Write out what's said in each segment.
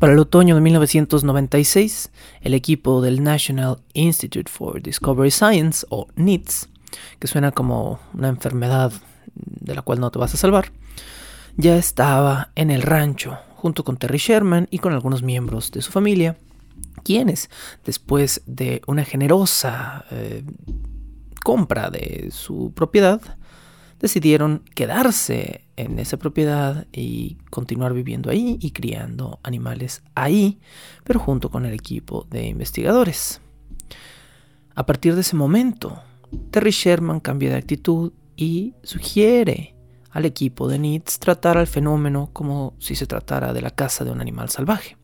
Para el otoño de 1996, el equipo del National Institute for Discovery Science, o NITS, que suena como una enfermedad de la cual no te vas a salvar, ya estaba en el rancho junto con Terry Sherman y con algunos miembros de su familia, quienes, después de una generosa eh, compra de su propiedad, decidieron quedarse en esa propiedad y continuar viviendo ahí y criando animales ahí, pero junto con el equipo de investigadores. A partir de ese momento, Terry Sherman cambia de actitud y sugiere al equipo de NITS tratar al fenómeno como si se tratara de la caza de un animal salvaje.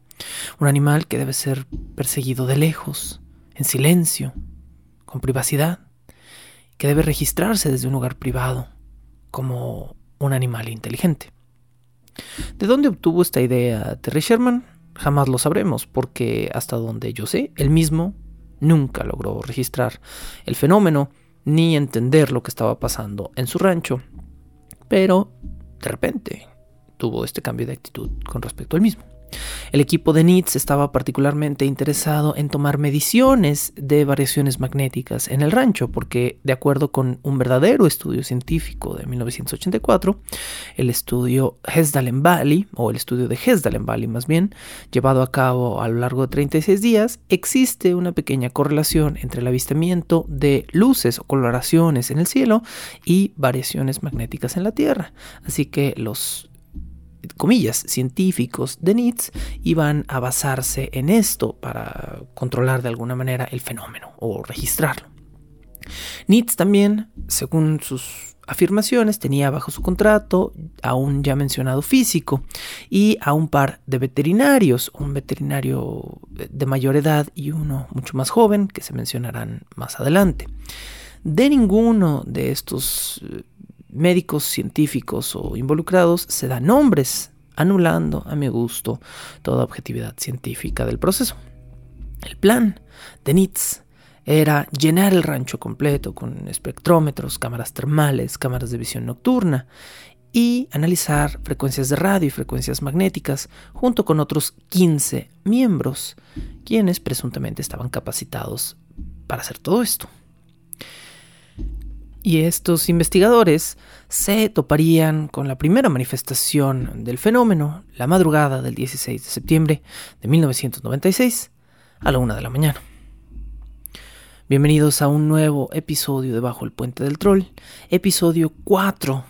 Un animal que debe ser perseguido de lejos, en silencio, con privacidad, que debe registrarse desde un lugar privado, como un animal inteligente. ¿De dónde obtuvo esta idea Terry Sherman? Jamás lo sabremos, porque hasta donde yo sé, él mismo nunca logró registrar el fenómeno ni entender lo que estaba pasando en su rancho. Pero, de repente, tuvo este cambio de actitud con respecto al mismo. El equipo de NITS estaba particularmente interesado en tomar mediciones de variaciones magnéticas en el rancho, porque de acuerdo con un verdadero estudio científico de 1984, el estudio Hesdalen Valley, o el estudio de Hesdalen Valley más bien, llevado a cabo a lo largo de 36 días, existe una pequeña correlación entre el avistamiento de luces o coloraciones en el cielo y variaciones magnéticas en la Tierra. Así que los comillas, científicos de NITS iban a basarse en esto para controlar de alguna manera el fenómeno o registrarlo. NITS también, según sus afirmaciones, tenía bajo su contrato a un ya mencionado físico y a un par de veterinarios, un veterinario de mayor edad y uno mucho más joven, que se mencionarán más adelante. De ninguno de estos médicos científicos o involucrados se dan nombres, anulando, a mi gusto, toda objetividad científica del proceso. El plan de NITS era llenar el rancho completo con espectrómetros, cámaras termales, cámaras de visión nocturna y analizar frecuencias de radio y frecuencias magnéticas junto con otros 15 miembros, quienes presuntamente estaban capacitados para hacer todo esto. Y estos investigadores se toparían con la primera manifestación del fenómeno la madrugada del 16 de septiembre de 1996 a la una de la mañana. Bienvenidos a un nuevo episodio de Bajo el Puente del Troll, episodio 4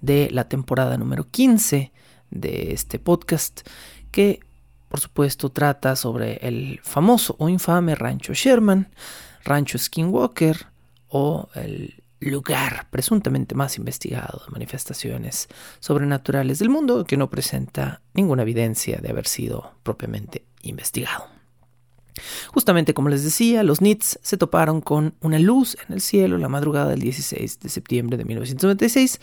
de la temporada número 15 de este podcast que por supuesto trata sobre el famoso o infame rancho Sherman, rancho Skinwalker o el lugar presuntamente más investigado de manifestaciones sobrenaturales del mundo que no presenta ninguna evidencia de haber sido propiamente investigado. Justamente como les decía, los NITS se toparon con una luz en el cielo la madrugada del 16 de septiembre de 1996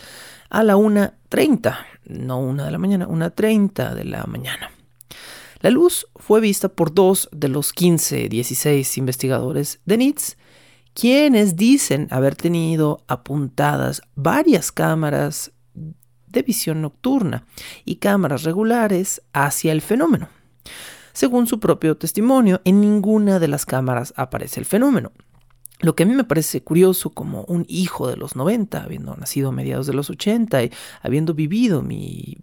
a la 1.30, no una de la mañana, 1.30 de la mañana. La luz fue vista por dos de los 15, 16 investigadores de NITS quienes dicen haber tenido apuntadas varias cámaras de visión nocturna y cámaras regulares hacia el fenómeno. Según su propio testimonio, en ninguna de las cámaras aparece el fenómeno. Lo que a mí me parece curioso como un hijo de los 90, habiendo nacido a mediados de los 80 y habiendo vivido mi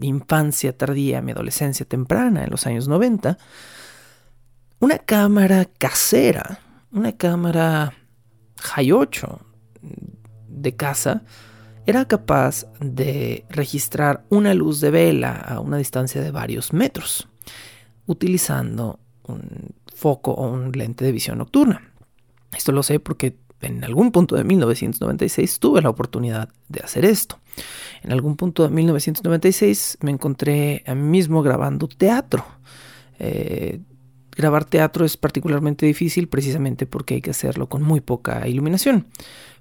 infancia tardía, mi adolescencia temprana en los años 90, una cámara casera una cámara High 8 de casa era capaz de registrar una luz de vela a una distancia de varios metros, utilizando un foco o un lente de visión nocturna. Esto lo sé porque en algún punto de 1996 tuve la oportunidad de hacer esto. En algún punto de 1996 me encontré a mí mismo grabando teatro. Eh, grabar teatro es particularmente difícil precisamente porque hay que hacerlo con muy poca iluminación.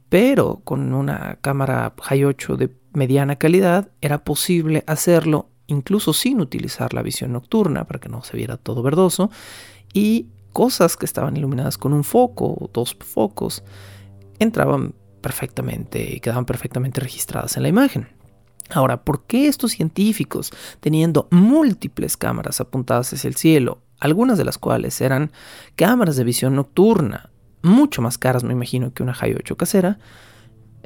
Pero con una cámara High 8 de mediana calidad era posible hacerlo incluso sin utilizar la visión nocturna para que no se viera todo verdoso y cosas que estaban iluminadas con un foco o dos focos entraban perfectamente y quedaban perfectamente registradas en la imagen. Ahora, ¿por qué estos científicos, teniendo múltiples cámaras apuntadas hacia el cielo, algunas de las cuales eran cámaras de visión nocturna, mucho más caras me imagino que una High 8 casera,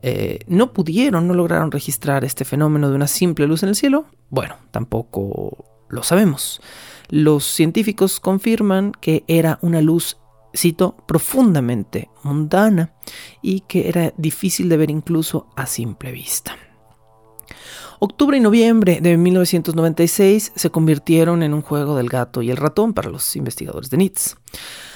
eh, no pudieron, no lograron registrar este fenómeno de una simple luz en el cielo? Bueno, tampoco lo sabemos. Los científicos confirman que era una luz, cito, profundamente mundana y que era difícil de ver incluso a simple vista. Octubre y noviembre de 1996 se convirtieron en un juego del gato y el ratón para los investigadores de NITS.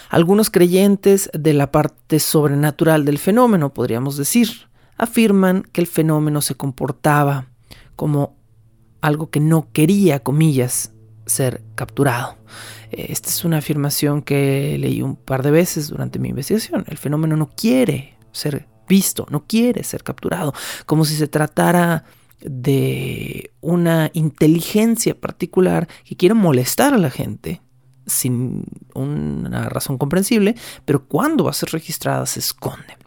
Algunos creyentes de la parte sobrenatural del fenómeno, podríamos decir, afirman que el fenómeno se comportaba como algo que no quería, comillas, ser capturado. Esta es una afirmación que leí un par de veces durante mi investigación. El fenómeno no quiere ser visto, no quiere ser capturado, como si se tratara de una inteligencia particular que quiere molestar a la gente sin una razón comprensible, pero cuando va a ser registrada se esconde.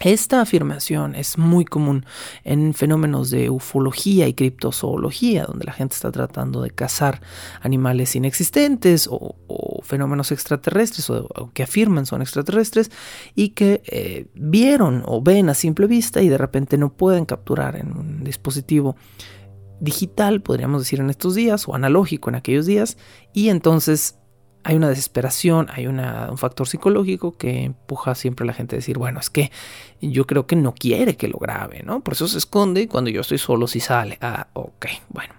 Esta afirmación es muy común en fenómenos de ufología y criptozoología, donde la gente está tratando de cazar animales inexistentes o, fenómenos extraterrestres o, que afirman son extraterrestres y que eh, vieron o ven a simple vista y de repente no pueden capturar en un dispositivo digital, podríamos decir en estos días, o analógico en aquellos días, y entonces hay una desesperación, hay un factor psicológico que empuja siempre a la gente a decir, bueno, es que yo creo que no quiere que lo grabe, ¿no? Por eso se esconde y cuando yo estoy solo sí sale. Ah, ok, bueno.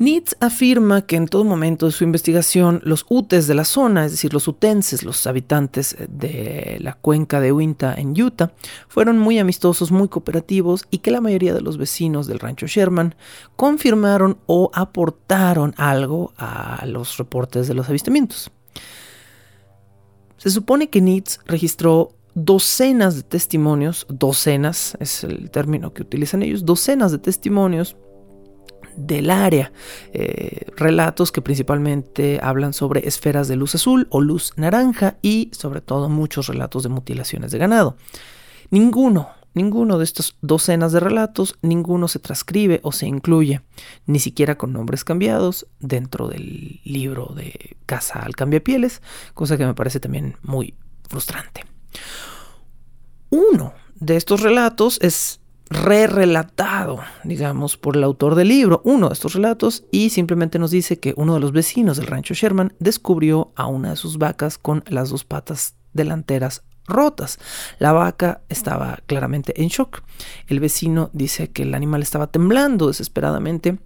Nitz afirma que en todo momento de su investigación los utes de la zona, es decir, los utenses, los habitantes de la cuenca de Uinta en Utah, fueron muy amistosos, muy cooperativos y que la mayoría de los vecinos del rancho Sherman confirmaron o aportaron algo a los reportes de los avistamientos. Se supone que Nitz registró docenas de testimonios, docenas es el término que utilizan ellos, docenas de testimonios del área. Eh, relatos que principalmente hablan sobre esferas de luz azul o luz naranja y sobre todo muchos relatos de mutilaciones de ganado. Ninguno, ninguno de estos docenas de relatos, ninguno se transcribe o se incluye, ni siquiera con nombres cambiados dentro del libro de Casa al Cambiapieles, cosa que me parece también muy frustrante. Uno de estos relatos es re-relatado, digamos, por el autor del libro, uno de estos relatos, y simplemente nos dice que uno de los vecinos del rancho Sherman descubrió a una de sus vacas con las dos patas delanteras rotas. La vaca estaba claramente en shock. El vecino dice que el animal estaba temblando desesperadamente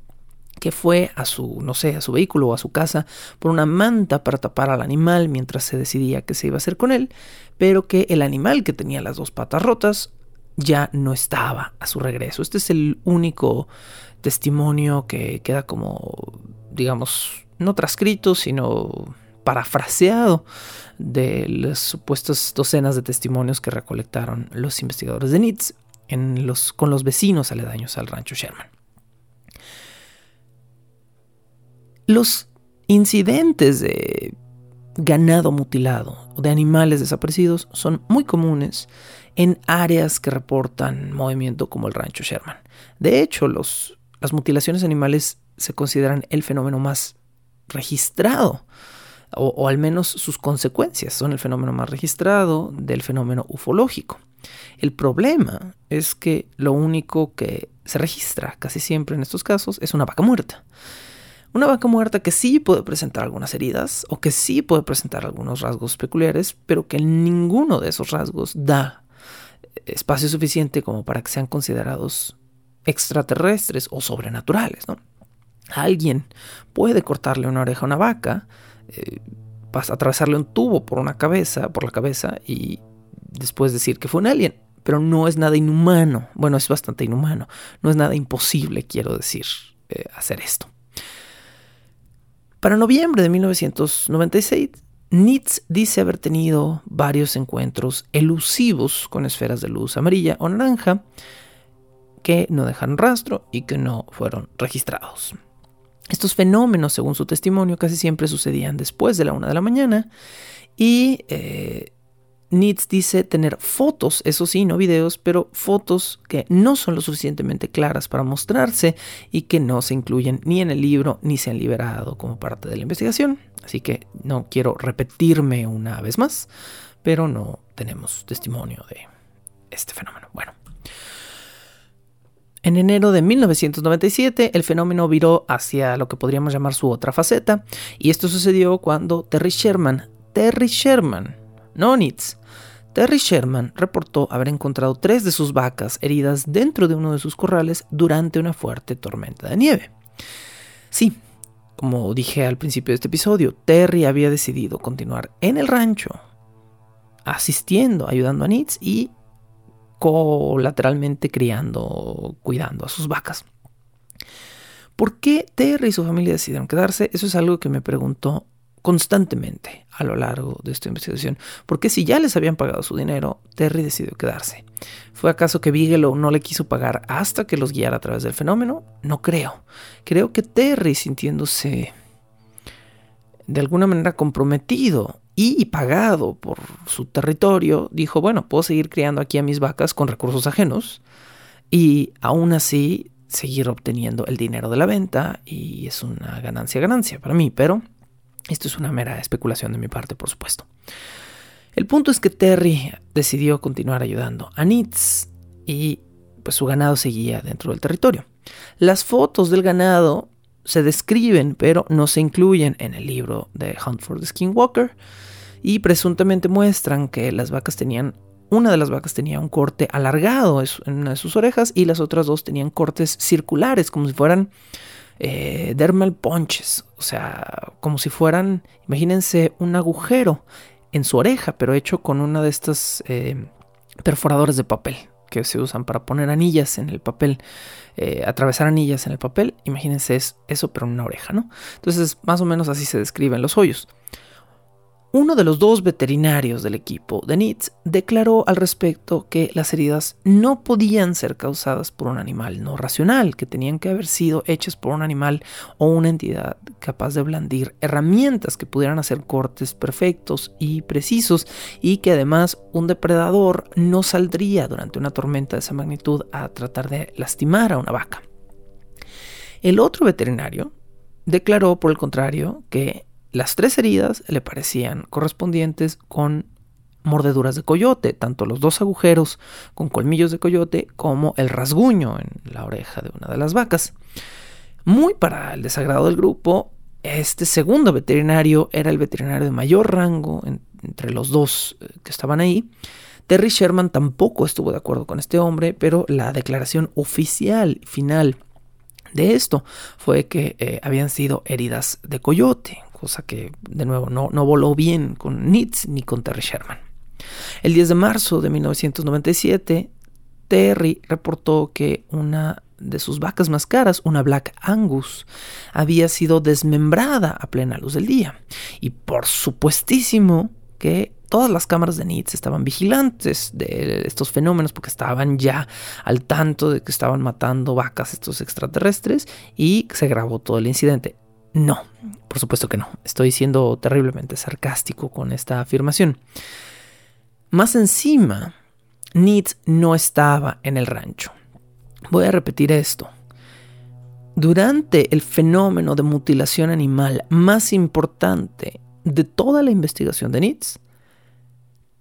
que fue a su, no sé, a su vehículo o a su casa por una manta para tapar al animal mientras se decidía qué se iba a hacer con él, pero que el animal que tenía las dos patas rotas ya no estaba a su regreso. Este es el único testimonio que queda como, digamos, no transcrito, sino parafraseado de las supuestas docenas de testimonios que recolectaron los investigadores de NITS en con los vecinos aledaños al rancho Sherman. Los incidentes de ganado mutilado o de animales desaparecidos son muy comunes en áreas que reportan movimiento como el rancho Sherman. De hecho, las mutilaciones animales se consideran el fenómeno más registrado, o, al menos sus consecuencias son el fenómeno más registrado del fenómeno ufológico. El problema es que lo único que se registra casi siempre en estos casos es una vaca muerta. Una vaca muerta que sí puede presentar algunas heridas o que sí puede presentar algunos rasgos peculiares, pero que ninguno de esos rasgos da espacio suficiente como para que sean considerados extraterrestres o sobrenaturales. ¿no? Alguien puede cortarle una oreja a una vaca eh, atravesarle un tubo por una cabeza, por la cabeza y después decir que fue un alien. Pero no es nada inhumano. Bueno, es bastante inhumano. No es nada imposible, quiero decir, eh, hacer esto. Para noviembre de 1996, Nitz dice haber tenido varios encuentros elusivos con esferas de luz amarilla o naranja que no dejaron rastro y que no fueron registrados. Estos fenómenos, según su testimonio, casi siempre sucedían después de la una de la mañana y eh, Nitz dice tener fotos, eso sí, no videos, pero fotos que no son lo suficientemente claras para mostrarse y que no se incluyen ni en el libro ni se han liberado como parte de la investigación. Así que no quiero repetirme una vez más, pero no tenemos testimonio de este fenómeno. Bueno. En enero de 1997, el fenómeno viró hacia lo que podríamos llamar su otra faceta, y esto sucedió cuando Terry Sherman, Terry Sherman, no Nitz, Terry Sherman reportó haber encontrado tres de sus vacas heridas dentro de uno de sus corrales durante una fuerte tormenta de nieve. Sí, como dije al principio de este episodio, Terry había decidido continuar en el rancho, asistiendo, ayudando a Nitz y colateralmente criando, cuidando a sus vacas. ¿Por qué Terry y su familia decidieron quedarse? Eso es algo que me preguntó constantemente a lo largo de esta investigación. Porque si ya les habían pagado su dinero, Terry decidió quedarse. ¿Fue acaso que Bigelow no le quiso pagar hasta que los guiara a través del fenómeno? No creo. Creo que Terry, sintiéndose de alguna manera comprometido y pagado por su territorio, dijo, bueno, puedo seguir criando aquí a mis vacas con recursos ajenos y aún así seguir obteniendo el dinero de la venta y es una ganancia ganancia para mí, pero esto es una mera especulación de mi parte, por supuesto. El punto es que Terry decidió continuar ayudando a Nitz y pues su ganado seguía dentro del territorio. Las fotos del ganado se describen, pero no se incluyen en el libro de Hunt for the Skinwalker y presuntamente muestran que las vacas tenían una de las vacas tenía un corte alargado en una de sus orejas y las otras dos tenían cortes circulares, como si fueran eh, dermal punches, o sea, como si fueran, imagínense un agujero en su oreja, pero hecho con una de estas eh, perforadores de papel que se usan para poner anillas en el papel, eh, atravesar anillas en el papel. Imagínense eso, pero en una oreja, ¿no? Entonces, más o menos así se describen los hoyos. Uno de los dos veterinarios del equipo de NITS declaró al respecto que las heridas no podían ser causadas por un animal no racional, que tenían que haber sido hechas por un animal o una entidad capaz de blandir herramientas que pudieran hacer cortes perfectos y precisos y que además un depredador no saldría durante una tormenta de esa magnitud a tratar de lastimar a una vaca. El otro veterinario declaró, por el contrario, que las tres heridas le parecían correspondientes con mordeduras de coyote, tanto los dos agujeros con colmillos de coyote como el rasguño en la oreja de una de las vacas. Muy para el desagrado del grupo, este segundo veterinario era el veterinario de mayor rango entre los dos eh, que estaban ahí. Terry Sherman tampoco estuvo de acuerdo con este hombre, pero la declaración oficial final de esto fue que eh, habían sido heridas de coyote, cosa que de nuevo no, no voló bien con Nitz ni con Terry Sherman. El 10 de marzo de 1997, Terry reportó que una de sus vacas más caras, una Black Angus, había sido desmembrada a plena luz del día. Y por supuestísimo que todas las cámaras de NITS estaban vigilantes de estos fenómenos porque estaban ya al tanto de que estaban matando vacas estos extraterrestres y se grabó todo el incidente. No, por supuesto que no. Estoy siendo terriblemente sarcástico con esta afirmación. Más encima, Nitz no estaba en el rancho. Voy a repetir esto. Durante el fenómeno de mutilación animal más importante de toda la investigación de Nitz,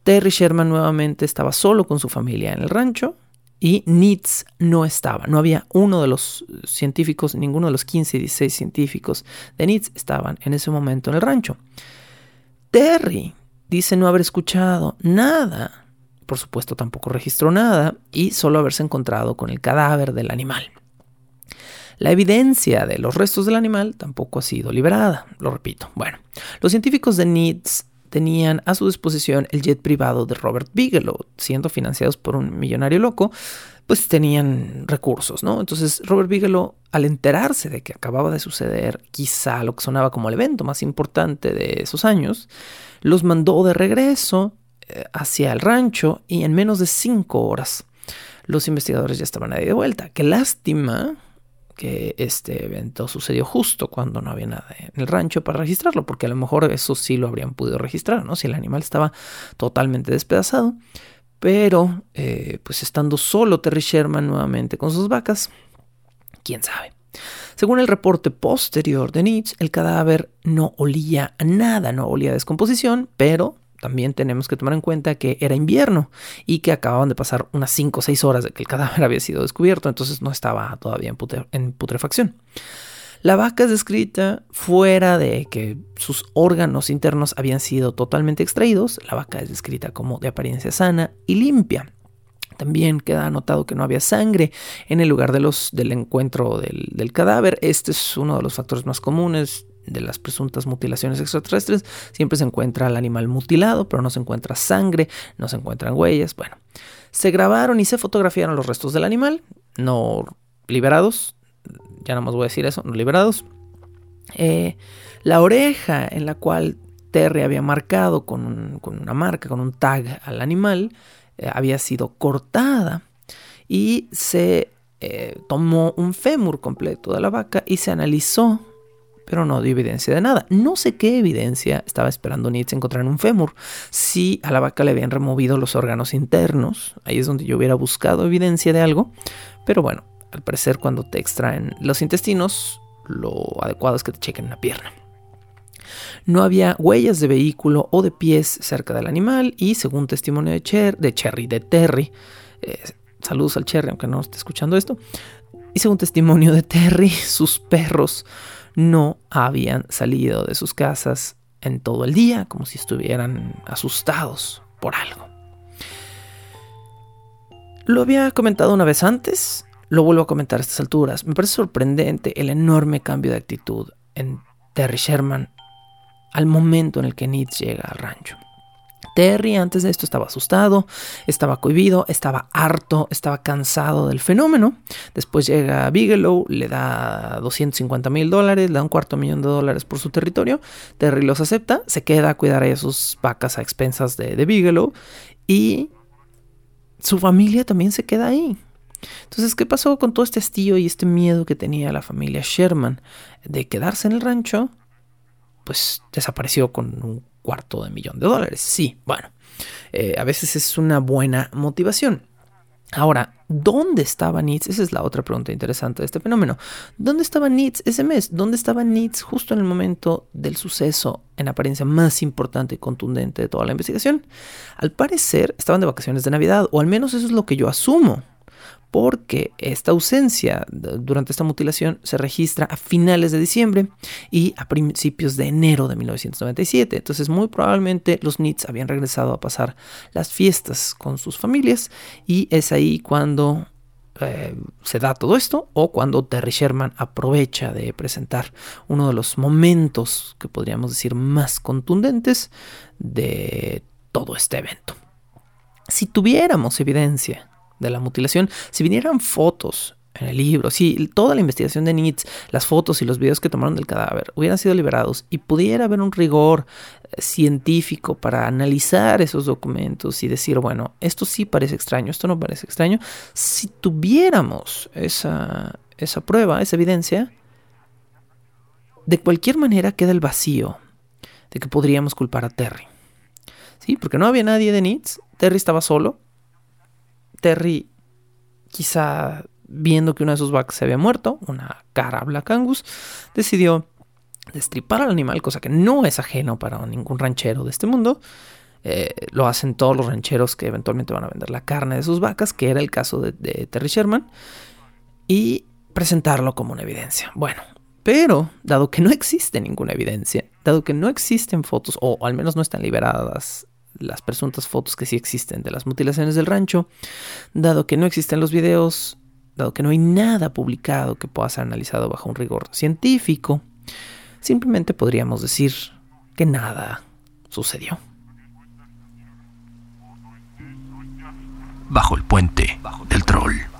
Terry Sherman nuevamente estaba solo con su familia en el rancho y Nitz no estaba. No había uno de los científicos, ninguno de los 15 y 16 científicos de Nitz estaban en ese momento en el rancho. Terry dice no haber escuchado nada. Por supuesto tampoco registró nada y solo haberse encontrado con el cadáver del animal. La evidencia de los restos del animal tampoco ha sido liberada, lo repito. Bueno, los científicos de NITS tenían a su disposición el jet privado de Robert Bigelow, siendo financiados por un millonario loco, pues tenían recursos, ¿no? Entonces Robert Bigelow, al enterarse de que acababa de suceder quizá lo que sonaba como el evento más importante de esos años, los mandó de regreso eh, hacia el rancho y en menos de cinco horas los investigadores ya estaban ahí de vuelta. Qué lástima que este evento sucedió justo cuando no había nada en el rancho para registrarlo, porque a lo mejor eso sí lo habrían podido registrar, ¿no? Si el animal estaba totalmente despedazado. Pero, eh, pues estando solo Terry Sherman nuevamente con sus vacas, quién sabe. Según el reporte posterior de Nietzsche, el cadáver no olía a nada, no olía a descomposición, pero también tenemos que tomar en cuenta que era invierno y que acababan de pasar unas 5 o 6 horas de que el cadáver había sido descubierto, entonces no estaba todavía en, putrefacción. La vaca es descrita fuera de que sus órganos internos habían sido totalmente extraídos. La vaca es descrita como de apariencia sana y limpia. También queda anotado que no había sangre en el lugar de los, del encuentro del, del, cadáver. Este es uno de los factores más comunes de las presuntas mutilaciones extraterrestres, siempre se encuentra el animal mutilado, pero no se encuentra sangre, no se encuentran huellas. Bueno, se grabaron y se fotografiaron los restos del animal, no liberados, ya no más voy a decir eso, no liberados. Eh, la oreja en la cual Terry había marcado con, una marca, con un tag al animal, eh, había sido cortada y se eh, tomó un fémur completo de la vaca y se analizó pero no dio evidencia de nada. No sé qué evidencia estaba esperando Nietzsche encontrar en un fémur. Si a la vaca le habían removido los órganos internos, ahí es donde yo hubiera buscado evidencia de algo, pero bueno, al parecer cuando te extraen los intestinos, lo adecuado es que te chequen una pierna. No había huellas de vehículo o de pies cerca del animal y según testimonio de, de Cherry, de Terry, eh, saludos al Cherry aunque no esté escuchando esto, y según testimonio de Terry, sus perros no habían salido de sus casas en todo el día, como si estuvieran asustados por algo. Lo había comentado una vez antes, lo vuelvo a comentar a estas alturas. Me parece sorprendente el enorme cambio de actitud en Terry Sherman al momento en el que Nietzsche llega al rancho. Terry antes de esto estaba asustado, estaba cohibido, estaba harto, estaba cansado del fenómeno. Después llega Bigelow, le da 250 mil dólares, le da un cuarto millón de dólares por su territorio. Terry los acepta, se queda a cuidar a sus vacas a expensas de, de Bigelow y su familia también se queda ahí. Entonces, ¿qué pasó con todo este estío y este miedo que tenía la familia Sherman de quedarse en el rancho? Pues desapareció con un cuarto de millón de dólares. Sí, bueno, eh, a veces es una buena motivación. Ahora, ¿dónde estaba Nietzsche? Esa es la otra pregunta interesante de este fenómeno. ¿Dónde estaba Nietzsche ese mes? ¿Dónde estaba Nietzsche justo en el momento del suceso en apariencia más importante y contundente de toda la investigación? Al parecer estaban de vacaciones de Navidad, o al menos eso es lo que yo asumo porque esta ausencia durante esta mutilación se registra a finales de diciembre y a principios de enero de 1997. Entonces muy probablemente los Nits habían regresado a pasar las fiestas con sus familias y es ahí cuando eh, se da todo esto o cuando Terry Sherman aprovecha de presentar uno de los momentos que podríamos decir más contundentes de todo este evento. Si tuviéramos evidencia de la mutilación, si vinieran fotos en el libro, si toda la investigación de Nietzsche, las fotos y los videos que tomaron del cadáver hubieran sido liberados y pudiera haber un rigor eh, científico para analizar esos documentos y decir, bueno, esto sí parece extraño, esto no parece extraño, si tuviéramos esa, esa prueba, esa evidencia, de cualquier manera queda el vacío de que podríamos culpar a Terry. Sí, porque no había nadie de Nietzsche, Terry estaba solo, Terry, quizá viendo que una de sus vacas se había muerto, una cara Black Angus, decidió destripar al animal, cosa que no es ajeno para ningún ranchero de este mundo. Eh, lo hacen todos los rancheros que eventualmente van a vender la carne de sus vacas, que era el caso de, de Terry Sherman, y presentarlo como una evidencia. Bueno, pero dado que no existe ninguna evidencia, dado que no existen fotos, o al menos no están liberadas las presuntas fotos que sí existen de las mutilaciones del rancho, dado que no existen los videos, dado que no hay nada publicado que pueda ser analizado bajo un rigor científico, simplemente podríamos decir que nada sucedió. Bajo el puente del troll.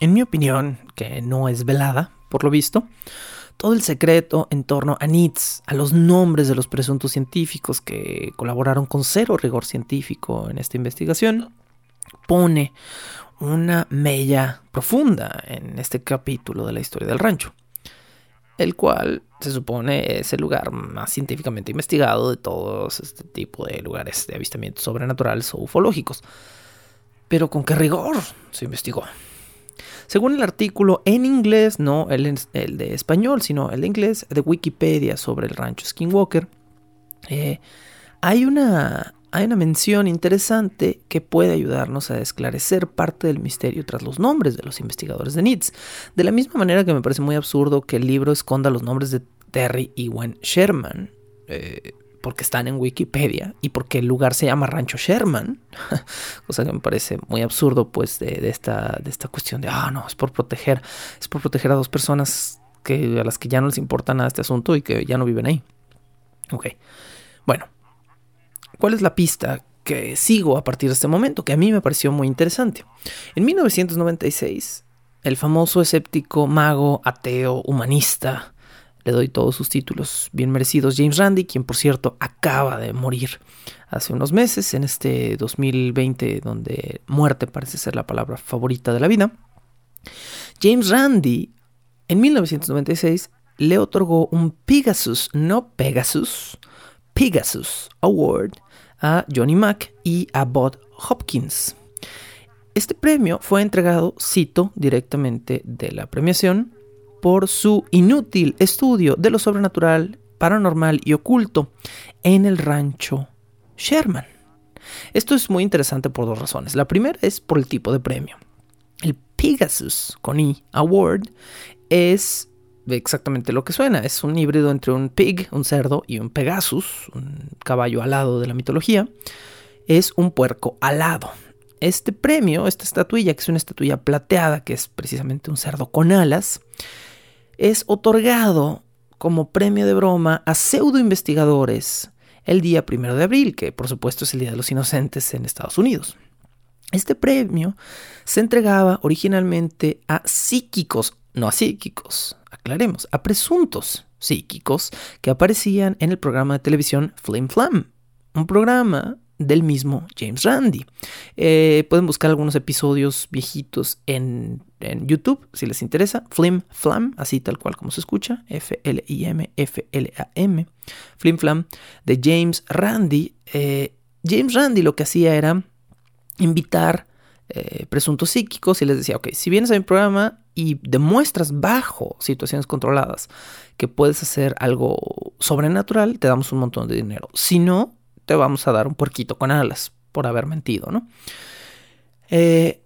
En mi opinión, que no es velada, por lo visto, todo el secreto en torno a NITS, a los nombres de los presuntos científicos que colaboraron con cero rigor científico en esta investigación, pone una mella profunda en este capítulo de la historia del rancho, el cual se supone es el lugar más científicamente investigado de todos este tipo de lugares de avistamientos sobrenaturales o ufológicos. Pero ¿con qué rigor se investigó? Según el artículo en inglés, no el, de español, sino el de inglés de Wikipedia sobre el rancho Skinwalker, eh, hay, una, mención interesante que puede ayudarnos a esclarecer parte del misterio tras los nombres de los investigadores de NITS. De la misma manera que me parece muy absurdo que el libro esconda los nombres de Terry y Gwen Sherman. Eh, porque están en Wikipedia y porque el lugar se llama Rancho Sherman, cosa que me parece muy absurdo pues de, esta, de esta cuestión de, ah, no, es por proteger, es por proteger a dos personas que, a las que ya no les importa nada este asunto y que ya no viven ahí. Ok, bueno, ¿cuál es la pista que sigo a partir de este momento? Que a mí me pareció muy interesante. En 1996, el famoso escéptico mago, ateo, humanista, le doy todos sus títulos bien merecidos. James Randi, quien por cierto acaba de morir hace unos meses, en este 2020, donde muerte parece ser la palabra favorita de la vida. James Randi, en 1996, le otorgó un Pegasus, no Pegasus, Pegasus Award a Johnny Mack y a Bob Hopkins. Este premio fue entregado, cito directamente de la premiación, por su inútil estudio de lo sobrenatural, paranormal y oculto en el rancho Sherman. Esto es muy interesante por dos razones. La primera es por el tipo de premio. El Pegasus con I Award es exactamente lo que suena. Es un híbrido entre un pig, un cerdo, y un Pegasus, un caballo alado de la mitología. Es un puerco alado. Este premio, esta estatuilla, que es una estatuilla plateada, que es precisamente un cerdo con alas, es otorgado como premio de broma a pseudo investigadores el día primero de abril, que por supuesto es el Día de los Inocentes en Estados Unidos. Este premio se entregaba originalmente a psíquicos, no a psíquicos, aclaremos, a presuntos psíquicos que aparecían en el programa de televisión Flim Flam, un programa del mismo James Randi. Eh, pueden buscar algunos episodios viejitos en, YouTube si les interesa. Flim Flam, así tal cual como se escucha. F-L-I-M, F-L-A-M. Flim Flam de James Randi. Eh, James Randi lo que hacía era invitar eh, presuntos psíquicos y les decía, ok, si vienes a mi programa y demuestras bajo situaciones controladas que puedes hacer algo sobrenatural, te damos un montón de dinero. Si no, vamos a dar un puerquito con alas por haber mentido, ¿no? Eh,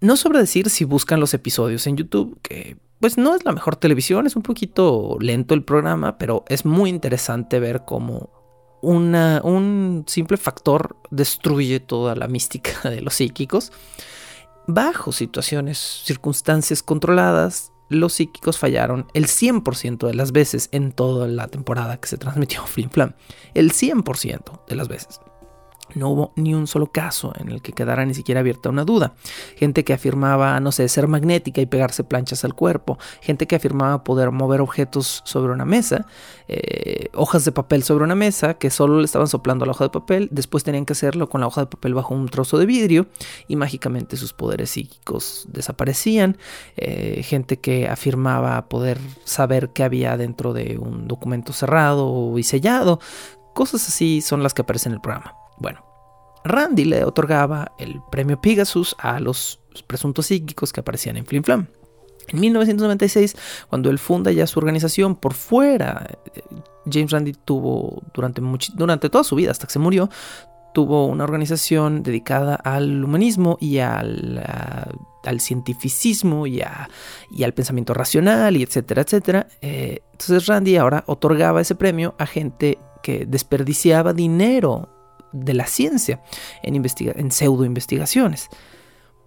no sobre decir si buscan los episodios en YouTube, que pues no es la mejor televisión, es un poquito lento el programa, pero es muy interesante ver cómo un simple factor destruye toda la mística de los psíquicos. Bajo situaciones, circunstancias controladas, los psíquicos fallaron el 100% de las veces en toda la temporada que se transmitió Flim Flam. El 100% de las veces. No hubo ni un solo caso en el que quedara ni siquiera abierta una duda. Gente que afirmaba, no sé, ser magnética y pegarse planchas al cuerpo. Gente que afirmaba poder mover objetos sobre una mesa. Eh, hojas de papel sobre una mesa que solo le estaban soplando la hoja de papel. Después tenían que hacerlo con la hoja de papel bajo un trozo de vidrio. Y mágicamente sus poderes psíquicos desaparecían. Eh, gente que afirmaba poder saber qué había dentro de un documento cerrado y sellado. Cosas así son las que aparecen en el programa. Bueno, Randy le otorgaba el premio Pegasus a los presuntos psíquicos que aparecían en Flim Flam. En 1996, cuando él funda ya su organización por fuera, eh, James Randi tuvo durante, durante toda su vida, hasta que se murió, tuvo una organización dedicada al humanismo y al, al cientificismo y, y, al pensamiento racional y etcétera, etcétera. Eh, entonces Randy ahora otorgaba ese premio a gente que desperdiciaba dinero de la ciencia en, en pseudo investigaciones.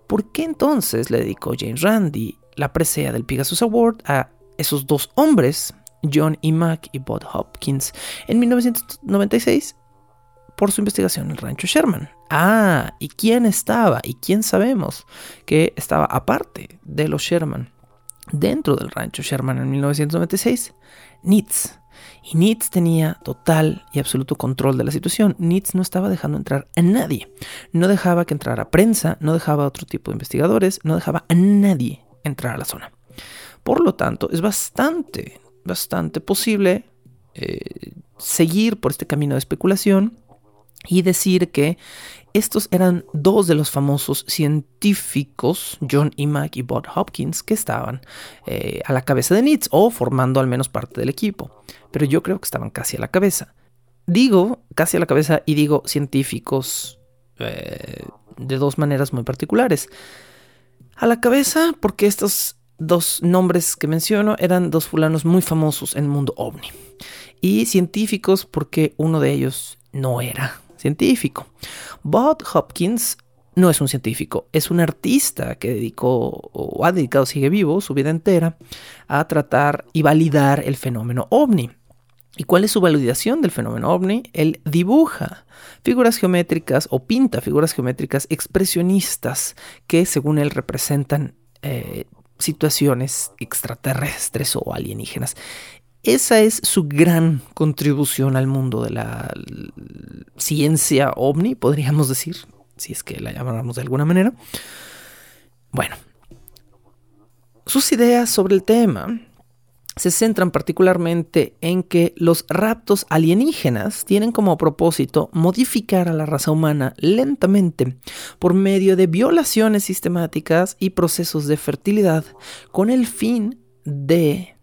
¿Por qué entonces le dedicó James Randi la presea del Pegasus Award a esos dos hombres, John E. Mack y Bud Hopkins, en 1996 por su investigación en el rancho Sherman. Ah, ¿y quién estaba? ¿Y quién sabemos que estaba aparte de los Sherman dentro del rancho Sherman en 1996? NITS. Y NITS tenía total y absoluto control de la situación. NITS no estaba dejando entrar a nadie. No dejaba que entrara prensa, no dejaba a otro tipo de investigadores, no dejaba a nadie entrar a la zona. Por lo tanto, es bastante, bastante posible eh, seguir por este camino de especulación y decir que estos eran dos de los famosos científicos, John E. Mack y Bob Hopkins, que estaban eh, a la cabeza de NITS o formando al menos parte del equipo. Pero yo creo que estaban casi a la cabeza. Digo casi a la cabeza y digo científicos eh, de dos maneras muy particulares. A la cabeza porque estos dos nombres que menciono eran dos fulanos muy famosos en el mundo ovni. Y científicos porque uno de ellos no era científico. Bob Hopkins no es un científico, es un artista que dedicó o ha dedicado, sigue vivo, su vida entera a tratar y validar el fenómeno ovni. ¿Y cuál es su validación del fenómeno ovni? Él dibuja figuras geométricas o pinta figuras geométricas expresionistas que según él representan eh, situaciones extraterrestres o alienígenas. Esa es su gran contribución al mundo de la ciencia ovni, podríamos decir, si es que la llamáramos de alguna manera. Bueno, sus ideas sobre el tema se centran particularmente en que los raptos alienígenas tienen como propósito modificar a la raza humana lentamente por medio de violaciones sistemáticas y procesos de fertilidad con el fin de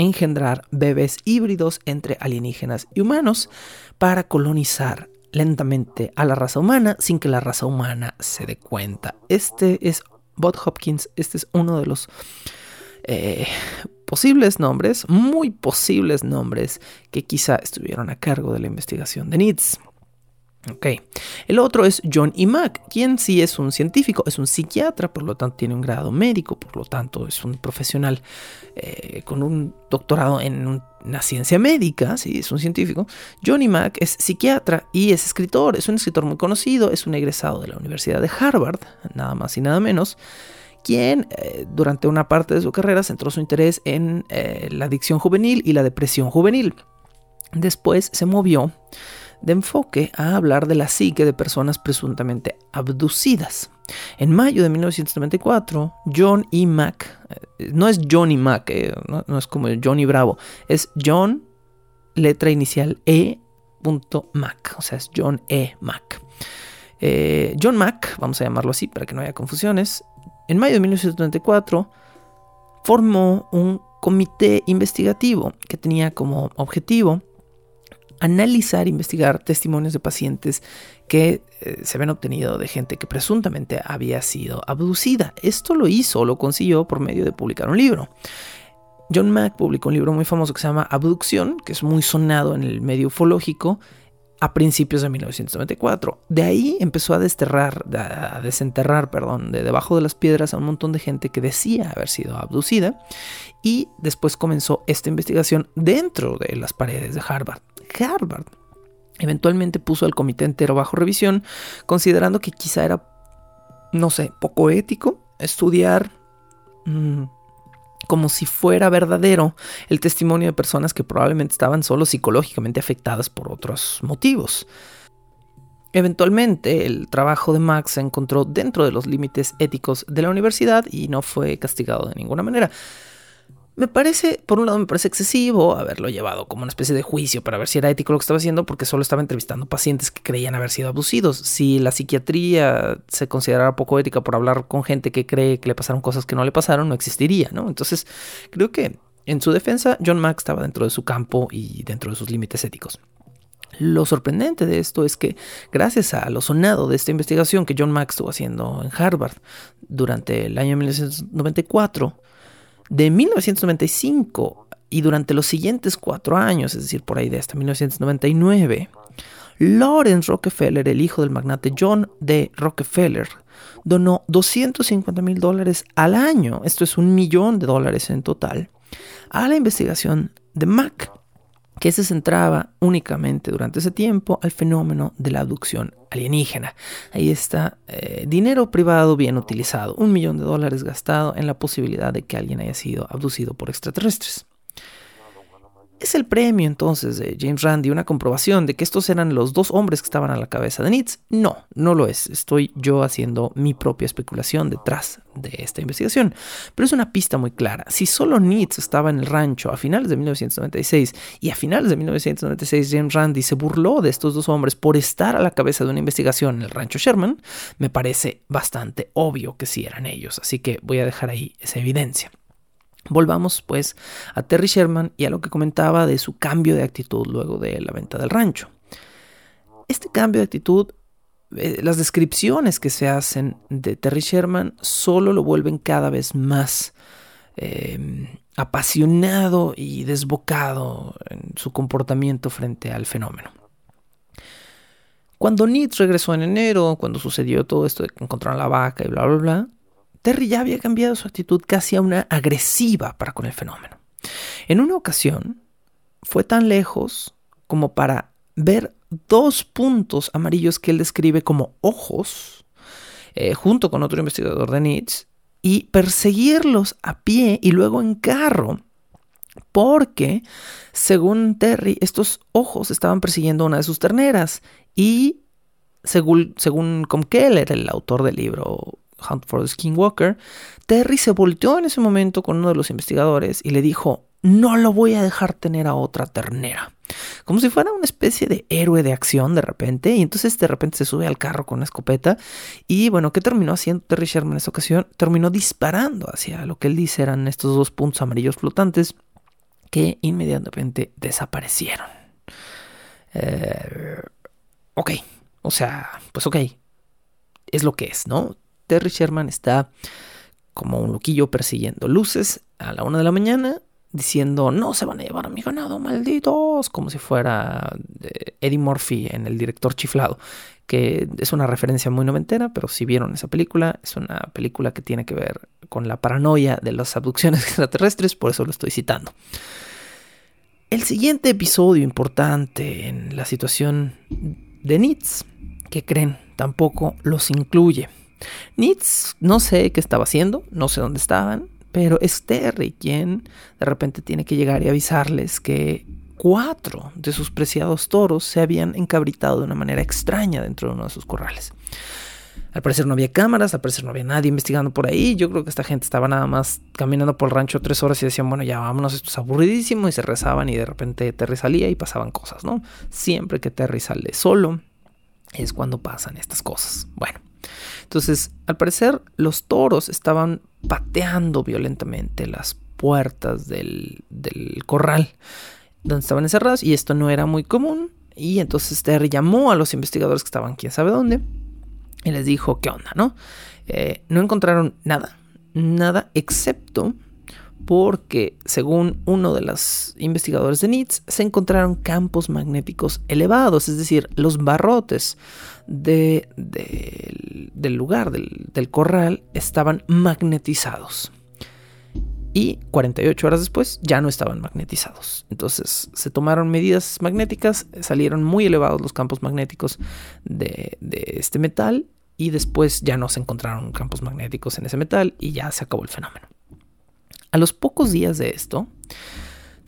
engendrar bebés híbridos entre alienígenas y humanos para colonizar lentamente a la raza humana sin que la raza humana se dé cuenta. Este es Bob Hopkins, este es uno de los eh, posibles nombres, muy posibles nombres que quizá estuvieron a cargo de la investigación de NITS. Ok. El otro es John E. Mack, quien sí es un científico, es un psiquiatra, por lo tanto tiene un grado médico, por lo tanto es un profesional eh, con un doctorado en una ciencia médica, sí, es un científico. John E. Mack es psiquiatra y es escritor, es un escritor muy conocido, es un egresado de la Universidad de Harvard, nada más y nada menos quien eh, durante una parte de su carrera centró su interés en eh, la adicción juvenil y la depresión juvenil. Después se movió de enfoque a hablar de la psique de personas presuntamente abducidas. En mayo de 1994, John E. Mack, eh, no es Johnny Mack, no, no, es como Johnny Bravo, es John, letra inicial E. Mac, o sea, es John E. Mack. John Mack, vamos a llamarlo así para que no haya confusiones, en mayo de 1974 formó un comité investigativo que tenía como objetivo analizar investigar testimonios de pacientes que eh, se habían obtenido de gente que presuntamente había sido abducida. Esto lo hizo, lo consiguió por medio de publicar un libro. John Mack publicó un libro muy famoso que se llama Abducción, que es muy sonado en el medio ufológico, a principios de 1994. De ahí empezó a desterrar, a desenterrar, perdón, de debajo de las piedras a un montón de gente que decía haber sido abducida y después comenzó esta investigación dentro de las paredes de Harvard. Harvard eventualmente puso al comité entero bajo revisión, considerando que quizá era, no sé, poco ético estudiar mm, como si fuera verdadero el testimonio de personas que probablemente estaban solo psicológicamente afectadas por otros motivos. Eventualmente, el trabajo de Max se encontró dentro de los límites éticos de la universidad y no fue castigado de ninguna manera. Me parece, por un lado, me parece excesivo haberlo llevado como una especie de juicio para ver si era ético lo que estaba haciendo, porque solo estaba entrevistando pacientes que creían haber sido abducidos. Si la psiquiatría se considerara poco ética por hablar con gente que cree que le pasaron cosas que no le pasaron, no existiría, ¿no? Entonces, creo que en su defensa, John Mack estaba dentro de su campo y dentro de sus límites éticos. Lo sorprendente de esto es que gracias a lo sonado de esta investigación que John Mack estuvo haciendo en Harvard durante el año 1994, de 1995 y durante los siguientes cuatro años, es decir, por ahí de hasta 1999, Lawrence Rockefeller, el hijo del magnate John D. Rockefeller, donó 250 mil dólares al año, esto es un millón de dólares en total, a la investigación de Mack que se centraba únicamente durante ese tiempo al fenómeno de la abducción alienígena. Ahí está eh, dinero privado bien utilizado, un millón de dólares gastado en la posibilidad de que alguien haya sido abducido por extraterrestres. ¿Es el premio entonces de James Randi una comprobación de que estos eran los dos hombres que estaban a la cabeza de Nitz? No, no lo es. Estoy yo haciendo mi propia especulación detrás de esta investigación. Pero es una pista muy clara. Si solo Nitz estaba en el rancho a finales de 1996 y a finales de 1996 James Randi se burló de estos dos hombres por estar a la cabeza de una investigación en el rancho Sherman, me parece bastante obvio que sí eran ellos. Así que voy a dejar ahí esa evidencia. Volvamos pues a Terry Sherman y a lo que comentaba de su cambio de actitud luego de la venta del rancho. Este cambio de actitud, eh, las descripciones que se hacen de Terry Sherman solo lo vuelven cada vez más em, apasionado y desbocado en su comportamiento frente al fenómeno. Cuando Nietzsche regresó en enero, cuando sucedió todo esto de que encontraron la vaca y bla, bla, bla, Terry ya había cambiado su actitud casi a una agresiva para con el fenómeno. En una ocasión fue tan lejos como para ver dos puntos amarillos que él describe como ojos, eh, junto con otro investigador de Nietzsche, y perseguirlos a pie y luego en carro, porque, según Terry, estos ojos estaban persiguiendo a una de sus terneras y, según, según Keller, el autor del libro Hunt for the Skinwalker, Terry se volteó en ese momento con uno de los investigadores y le dijo, no lo voy a dejar tener a otra ternera. Como si fuera una especie de héroe de acción de repente. Y entonces de repente se sube al carro con una escopeta. Y bueno, ¿qué terminó haciendo Terry Sherman en esa ocasión? Terminó disparando hacia lo que él dice eran estos dos puntos amarillos flotantes que inmediatamente desaparecieron. Eh, ok, o sea, pues ok, es lo que es, ¿no? Terry Sherman está como un loquillo persiguiendo luces a la una de la mañana diciendo no se van a llevar a mi ganado, malditos, como si fuera eh, Eddie Murphy en El director chiflado, que es una referencia muy noventera, pero si vieron esa película, es una película que tiene que ver con la paranoia de las abducciones extraterrestres, por eso lo estoy citando. El siguiente episodio importante en la situación de Nitz, que creen, tampoco los incluye. Nitz no sé qué estaba haciendo, no sé dónde estaban, pero es Terry quien de repente tiene que llegar y avisarles que cuatro de sus preciados toros se habían encabritado de una manera extraña dentro de uno de sus corrales. Al parecer no había cámaras, al parecer no había nadie investigando por ahí. Yo creo que esta gente estaba nada más caminando por el rancho tres horas y decían, bueno, ya vámonos, esto es aburridísimo. Y se rezaban y de repente Terry salía y pasaban cosas, ¿no? Siempre que Terry sale solo es cuando pasan estas cosas. Bueno, entonces, al parecer, los toros estaban pateando violentamente las puertas del, corral donde estaban encerrados y esto no era muy común. Y entonces Terry llamó a los investigadores que estaban quién sabe dónde y les dijo, ¿qué onda? ¿No? Eh, no encontraron nada, nada excepto porque, según uno de los investigadores de NITS, se encontraron campos magnéticos elevados, es decir, los barrotes del lugar, del, corral, estaban magnetizados. Y 48 horas después ya no estaban magnetizados. Entonces se tomaron medidas magnéticas, salieron muy elevados los campos magnéticos de, de este metal y después ya no se encontraron campos magnéticos en ese metal y ya se acabó el fenómeno. A los pocos días de esto,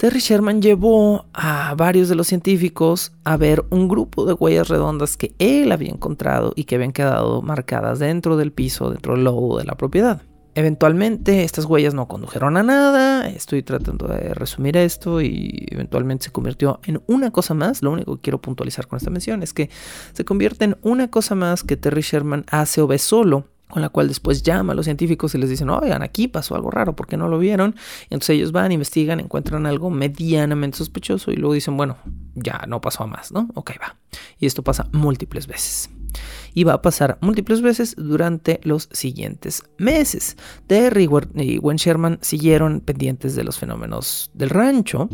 Terry Sherman llevó a varios de los científicos a ver un grupo de huellas redondas que él había encontrado y que habían quedado marcadas dentro del piso, dentro del lobo de la propiedad. Eventualmente estas huellas no condujeron a nada, estoy tratando de resumir esto y eventualmente se convirtió en una cosa más, lo único que quiero puntualizar con esta mención es que se convierte en una cosa más que Terry Sherman hace o ve solo con la cual después llama a los científicos y les dicen, oigan, aquí pasó algo raro, ¿por qué no lo vieron? Y entonces ellos van, investigan, encuentran algo medianamente sospechoso y luego dicen, bueno, ya no pasó a más, ¿no? Ok, va. Y esto pasa múltiples veces y va a pasar múltiples veces durante los siguientes meses. Terry y Gwen Sherman siguieron pendientes de los fenómenos del rancho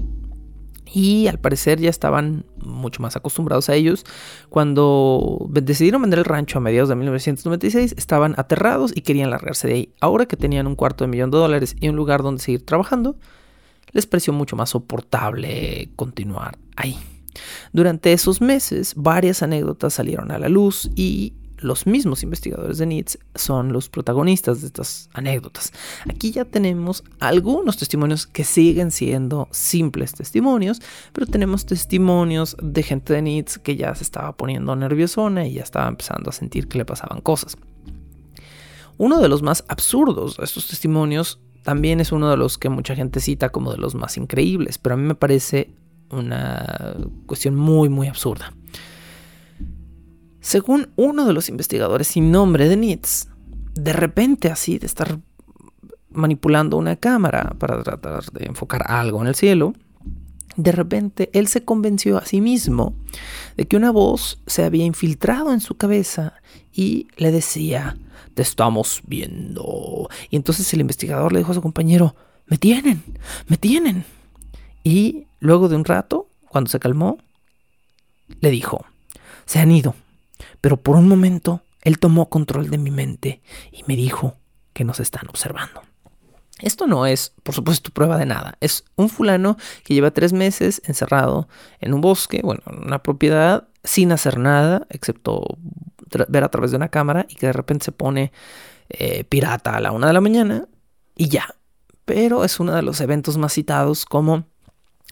y al parecer ya estaban mucho más acostumbrados a ellos. Cuando decidieron vender el rancho a mediados de 1996, estaban aterrados y querían largarse de ahí. Ahora que tenían un cuarto de millón de dólares y un lugar donde seguir trabajando, les pareció mucho más soportable continuar ahí. Durante esos meses, varias anécdotas salieron a la luz y los mismos investigadores de NITS son los protagonistas de estas anécdotas. Aquí ya tenemos algunos testimonios que siguen siendo simples testimonios, pero tenemos testimonios de gente de NITS que ya se estaba poniendo nerviosona y ya estaba empezando a sentir que le pasaban cosas. Uno de los más absurdos de estos testimonios también es uno de los que mucha gente cita como de los más increíbles, pero a mí me parece una cuestión muy, muy absurda. Según uno de los investigadores sin nombre de NITS, de repente así de estar manipulando una cámara para tratar de enfocar algo en el cielo, de repente él se convenció a sí mismo de que una voz se había infiltrado en su cabeza y le decía, te estamos viendo. Y entonces el investigador le dijo a su compañero, me tienen, me tienen. Y luego de un rato, cuando se calmó, le dijo, se han ido, pero por un momento él tomó control de mi mente y me dijo que nos están observando. Esto no es, por supuesto, prueba de nada. Es un fulano que lleva tres meses encerrado en un bosque, bueno, en una propiedad, sin hacer nada, excepto ver a través de una cámara y que de repente se pone eh, pirata a la una de la mañana y ya. Pero es uno de los eventos más citados como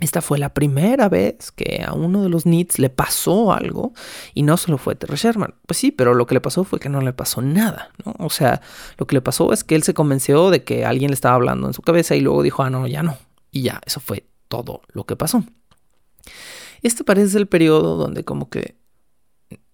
esta fue la primera vez que a uno de los Nits le pasó algo y no solo fue Terry Sherman. Pues sí, pero lo que le pasó fue que no le pasó nada, ¿no? O sea, lo que le pasó es que él se convenció de que alguien le estaba hablando en su cabeza y luego dijo, ah, no, ya no. Y ya, eso fue todo lo que pasó. Este parece el periodo donde como que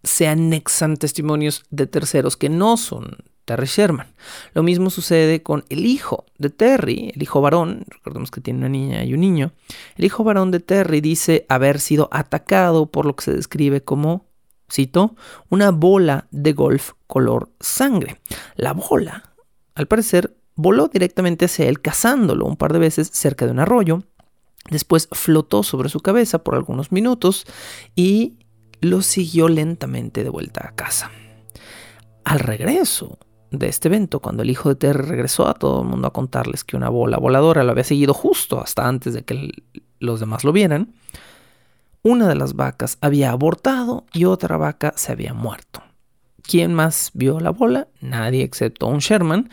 se anexan testimonios de terceros que no son Terry Sherman. Lo mismo sucede con el hijo de Terry, el hijo varón, recordemos que tiene una niña y un niño. El hijo varón de Terry dice haber sido atacado por lo que se describe como, cito, una bola de golf color sangre. La bola, al parecer, voló directamente hacia él, cazándolo un par de veces cerca de un arroyo. Después flotó sobre su cabeza por algunos minutos y lo siguió lentamente de vuelta a casa. Al regreso, de este evento, cuando el hijo de Terry regresó a todo el mundo a contarles que una bola voladora lo había seguido justo hasta antes de que los demás lo vieran, una de las vacas había abortado y otra vaca se había muerto. ¿Quién más vio la bola? Nadie excepto un Sherman,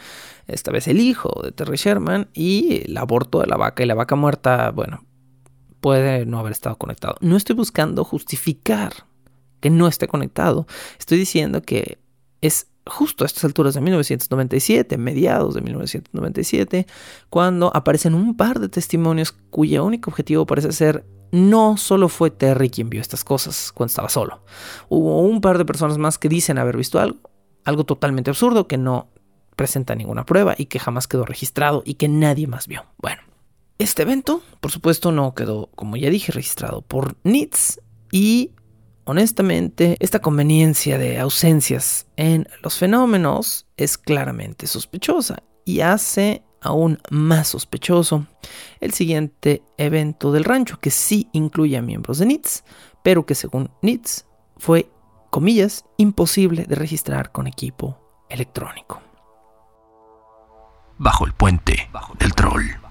esta vez el hijo de Terry Sherman, y el aborto de la vaca y la vaca muerta, bueno, puede no haber estado conectado. No estoy buscando justificar que no esté conectado, estoy diciendo que es justo a estas alturas de 1997, mediados de 1997, cuando aparecen un par de testimonios cuyo único objetivo parece ser no solo fue Terry quien vio estas cosas cuando estaba solo. Hubo un par de personas más que dicen haber visto algo, algo totalmente absurdo que no presenta ninguna prueba y que jamás quedó registrado y que nadie más vio. Bueno, este evento, por supuesto, no quedó, como ya dije, registrado por NITS y Honestamente, esta conveniencia de ausencias en los fenómenos es claramente sospechosa y hace aún más sospechoso el siguiente evento del rancho, que sí incluye a miembros de NITS, pero que según NITS fue, comillas, imposible de registrar con equipo electrónico. Bajo el puente del troll.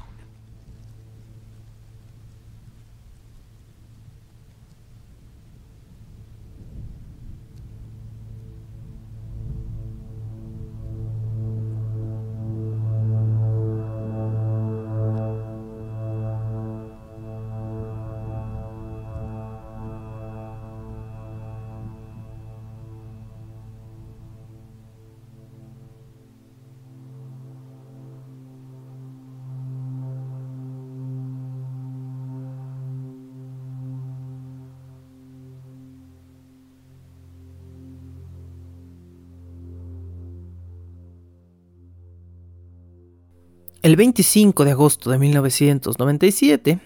El 25 de agosto de 1997,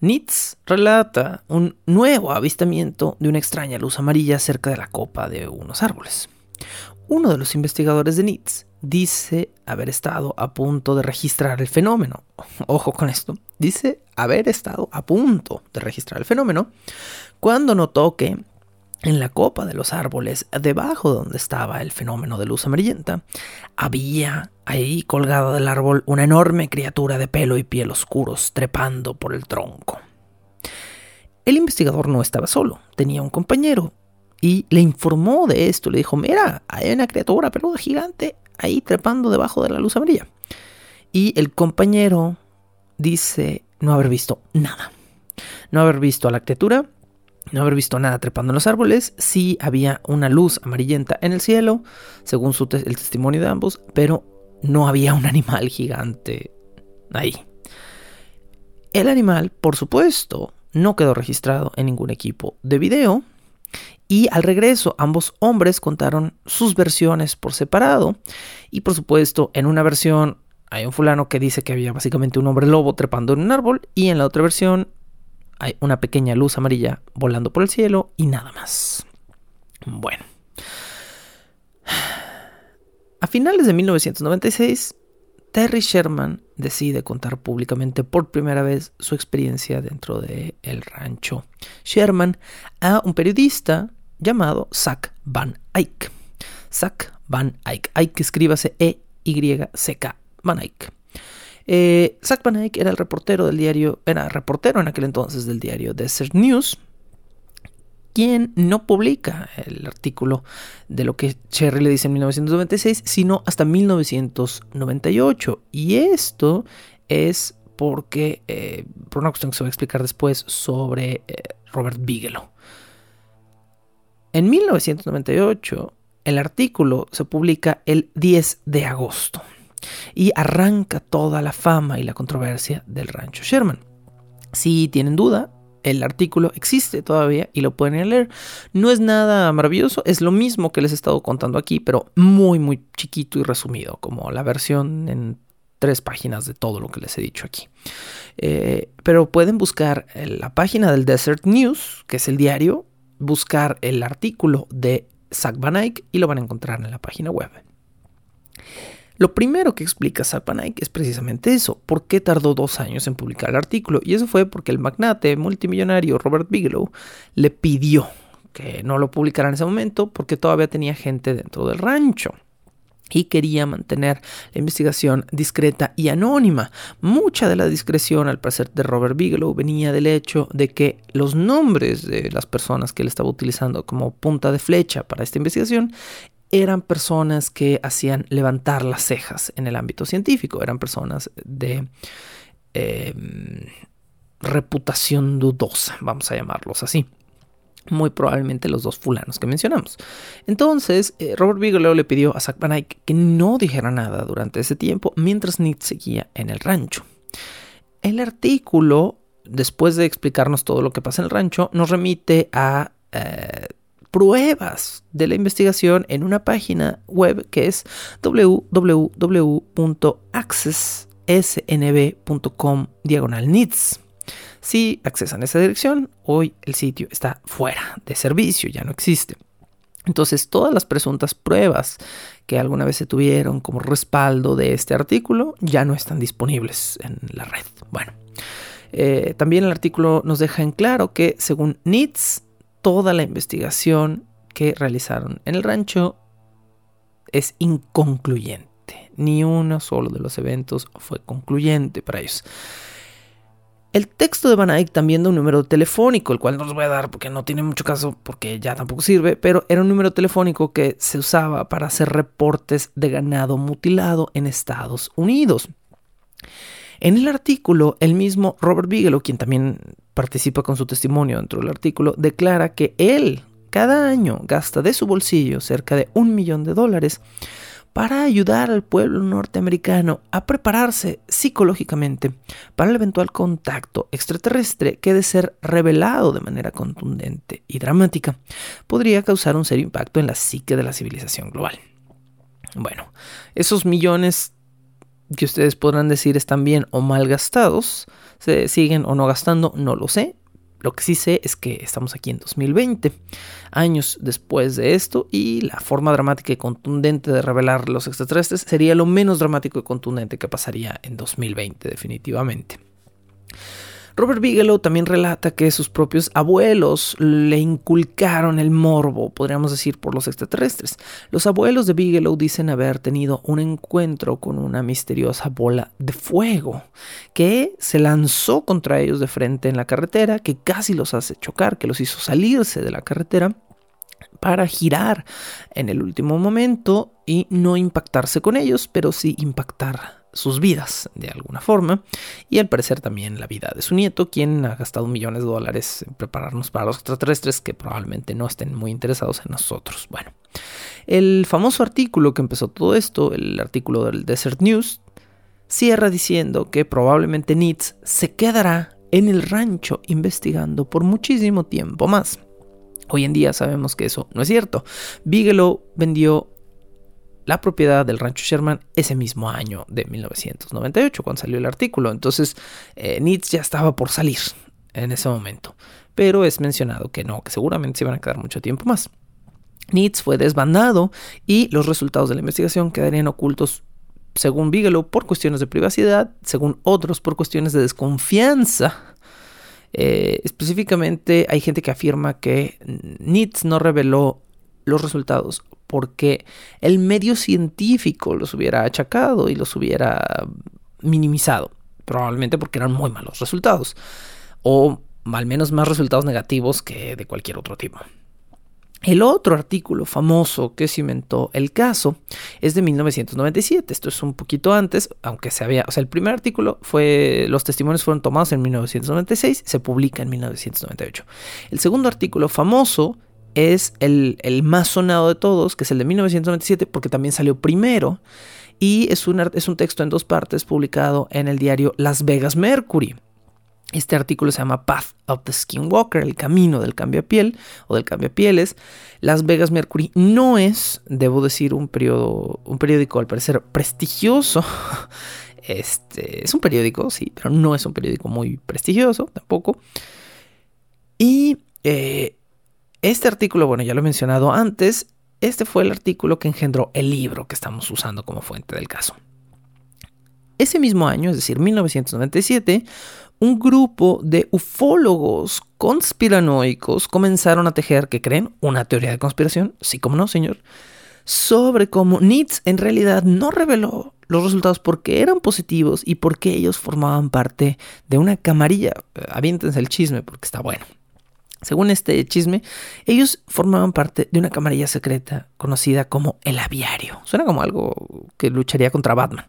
Nitz relata un nuevo avistamiento de una extraña luz amarilla cerca de la copa de unos árboles. Uno de los investigadores de Nitz dice haber estado a punto de registrar el fenómeno. Ojo con esto. Dice haber estado a punto de registrar el fenómeno cuando notó que en la copa de los árboles, debajo de donde estaba el fenómeno de luz amarillenta, había ahí colgada del árbol una enorme criatura de pelo y piel oscuros trepando por el tronco. El investigador no estaba solo, tenía un compañero y le informó de esto. Le dijo, mira, hay una criatura peluda gigante ahí trepando debajo de la luz amarilla. Y el compañero dice no haber visto nada. No haber visto a la criatura, no haber visto nada trepando en los árboles, sí había una luz amarillenta en el cielo, según el testimonio de ambos, pero no había un animal gigante ahí. El animal, por supuesto, no quedó registrado en ningún equipo de video. Y al regreso, ambos hombres contaron sus versiones por separado. Y por supuesto, en una versión hay un fulano que dice que había básicamente un hombre lobo trepando en un árbol. Y en la otra versión hay una pequeña luz amarilla volando por el cielo y nada más. Bueno. A finales de 1996, Terry Sherman decide contar públicamente por primera vez su experiencia dentro del el rancho Sherman a un periodista llamado Zach Van Eyck. Zach Van Eyck. Eyck escríbase E-Y-C-K. Van Eyck. Eh, Zach Van Eyck era el reportero del diario, era reportero en aquel entonces del diario Desert News, quien no publica el artículo de lo que Cherry le dice en 1996, sino hasta 1998. Y esto es porque, eh, por una cuestión que se va a explicar después sobre eh, Robert Bigelow. En 1998, el artículo se publica el 10 de agosto y arranca toda la fama y la controversia del rancho Sherman. Si tienen duda, el artículo existe todavía y lo pueden leer. No es nada maravilloso, es lo mismo que les he estado contando aquí, pero muy, muy chiquito y resumido, como la versión en tres páginas de todo lo que les he dicho aquí. Eh, pero pueden buscar la página del Desert News, que es el diario, buscar el artículo de Zach Van Eyck y lo van a encontrar en la página web. Lo primero que explica Zapanaik es precisamente eso, por qué tardó dos años en publicar el artículo, y eso fue porque el magnate multimillonario Robert Bigelow le pidió que no lo publicara en ese momento porque todavía tenía gente dentro del rancho y quería mantener la investigación discreta y anónima. Mucha de la discreción, al parecer, de Robert Bigelow venía del hecho de que los nombres de las personas que él estaba utilizando como punta de flecha para esta investigación eran personas que hacían levantar las cejas en el ámbito científico, eran personas de em, reputación dudosa, vamos a llamarlos así. Muy probablemente los dos fulanos que mencionamos. Entonces, eh, Robert Bigelow le pidió a Zach Van Eyck que no dijera nada durante ese tiempo mientras Nick seguía en el rancho. El artículo, después de explicarnos todo lo que pasa en el rancho, nos remite a eh, pruebas de la investigación en una página web que es www.accesssnb.com diagonal needs. Si accesan esa dirección, hoy el sitio está fuera de servicio, ya no existe. Entonces, todas las presuntas pruebas que alguna vez se tuvieron como respaldo de este artículo ya no están disponibles en la red. Bueno, eh, también el artículo nos deja en claro que según NITS, toda la investigación que realizaron en el rancho es inconcluyente. Ni uno solo de los eventos fue concluyente para ellos. El texto de Van Eyck también da un número telefónico, el cual no les voy a dar porque no tiene mucho caso, porque ya tampoco sirve, pero era un número telefónico que se usaba para hacer reportes de ganado mutilado en Estados Unidos. En el artículo, el mismo Robert Bigelow, quien también participa con su testimonio dentro del artículo, declara que él cada año gasta de su bolsillo cerca de un millón de dólares para ayudar al pueblo norteamericano a prepararse psicológicamente para el eventual contacto extraterrestre que de ser revelado de manera contundente y dramática podría causar un serio impacto en la psique de la civilización global. Bueno, esos millones que ustedes podrán decir están bien o mal gastados, se siguen o no gastando, no lo sé. Lo que sí sé es que estamos aquí en 2020, años después de esto, y la forma dramática y contundente de revelar los extraterrestres sería lo menos dramático y contundente que pasaría en 2020, definitivamente. Robert Bigelow también relata que sus propios abuelos le inculcaron el morbo, podríamos decir, por los extraterrestres. Los abuelos de Bigelow dicen haber tenido un encuentro con una misteriosa bola de fuego que se lanzó contra ellos de frente en la carretera, que casi los hace chocar, que los hizo salirse de la carretera para girar en el último momento y no impactarse con ellos, pero sí impactar sus vidas de alguna forma y al parecer también la vida de su nieto, quien ha gastado millones de dólares en prepararnos para los extraterrestres que probablemente no estén muy interesados en nosotros. Bueno, el famoso artículo que empezó todo esto, el artículo del Desert News, cierra diciendo que probablemente Nitz se quedará en el rancho investigando por muchísimo tiempo más. Hoy en día sabemos que eso no es cierto. Bigelow vendió la propiedad del rancho Sherman ese mismo año de 1998, cuando salió el artículo. Entonces, eh, ya estaba por salir en ese momento. Pero es mencionado que no, que seguramente se iban a quedar mucho tiempo más. Nitz fue desbandado y los resultados de la investigación quedarían ocultos, según Bigelow, por cuestiones de privacidad, según otros, por cuestiones de desconfianza. Eh, específicamente, hay gente que afirma que Nitz no reveló los resultados porque el medio científico los hubiera achacado y los hubiera minimizado, probablemente porque eran muy malos resultados, o al menos más resultados negativos que de cualquier otro tipo. El otro artículo famoso que cimentó el caso es de 1997. Esto es un poquito antes, aunque se había, o sea, el primer artículo fue, los testimonios fueron tomados en 1996, se publica en 1998. El segundo artículo famoso es el, más sonado de todos, que es el de 1997, porque también salió primero. Y es un, es un texto en dos partes publicado en el diario Las Vegas Mercury. Este artículo se llama Path of the Skinwalker, el camino del piel o del pieles. Las Vegas Mercury no es, debo decir, un, periodo, un periódico al parecer prestigioso. Este, es un periódico, sí, pero no es un periódico muy prestigioso tampoco. Y eh, este artículo, bueno, ya lo he mencionado antes, este fue el artículo que engendró el libro que estamos usando como fuente del caso. Ese mismo año, es decir, 1997, un grupo de ufólogos conspiranoicos comenzaron a tejer, ¿qué creen? Una teoría de conspiración, sí como no, señor, sobre cómo Nitz en realidad no reveló los resultados porque eran positivos y porque ellos formaban parte de una camarilla. Aviéntense el chisme porque está bueno. Según este chisme, ellos formaban parte de una camarilla secreta conocida como el aviario. Suena como algo que lucharía contra Batman.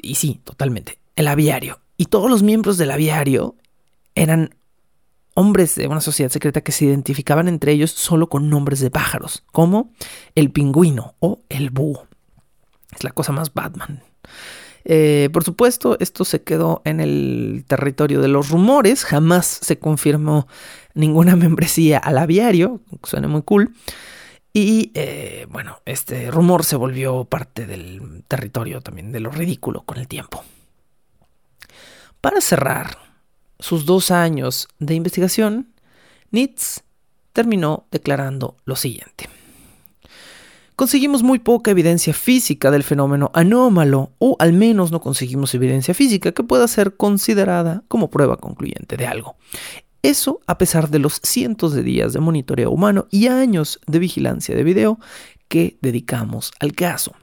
Y sí, totalmente. El aviario. Y todos los miembros del aviario eran hombres de una sociedad secreta que se identificaban entre ellos solo con nombres de pájaros, como el pingüino o el búho. Es la cosa más Batman. Eh, por supuesto, esto se quedó en el territorio de los rumores, jamás se confirmó ninguna membresía al aviario, suena muy cool. Y eh, bueno, este rumor se volvió parte del territorio también de lo ridículo con el tiempo. Para cerrar sus dos años de investigación, Nitz terminó declarando lo siguiente. Conseguimos muy poca evidencia física del fenómeno anómalo, o al menos no conseguimos evidencia física que pueda ser considerada como prueba concluyente de algo. Eso a pesar de los cientos de días de monitoreo humano y años de vigilancia de video que dedicamos al caso.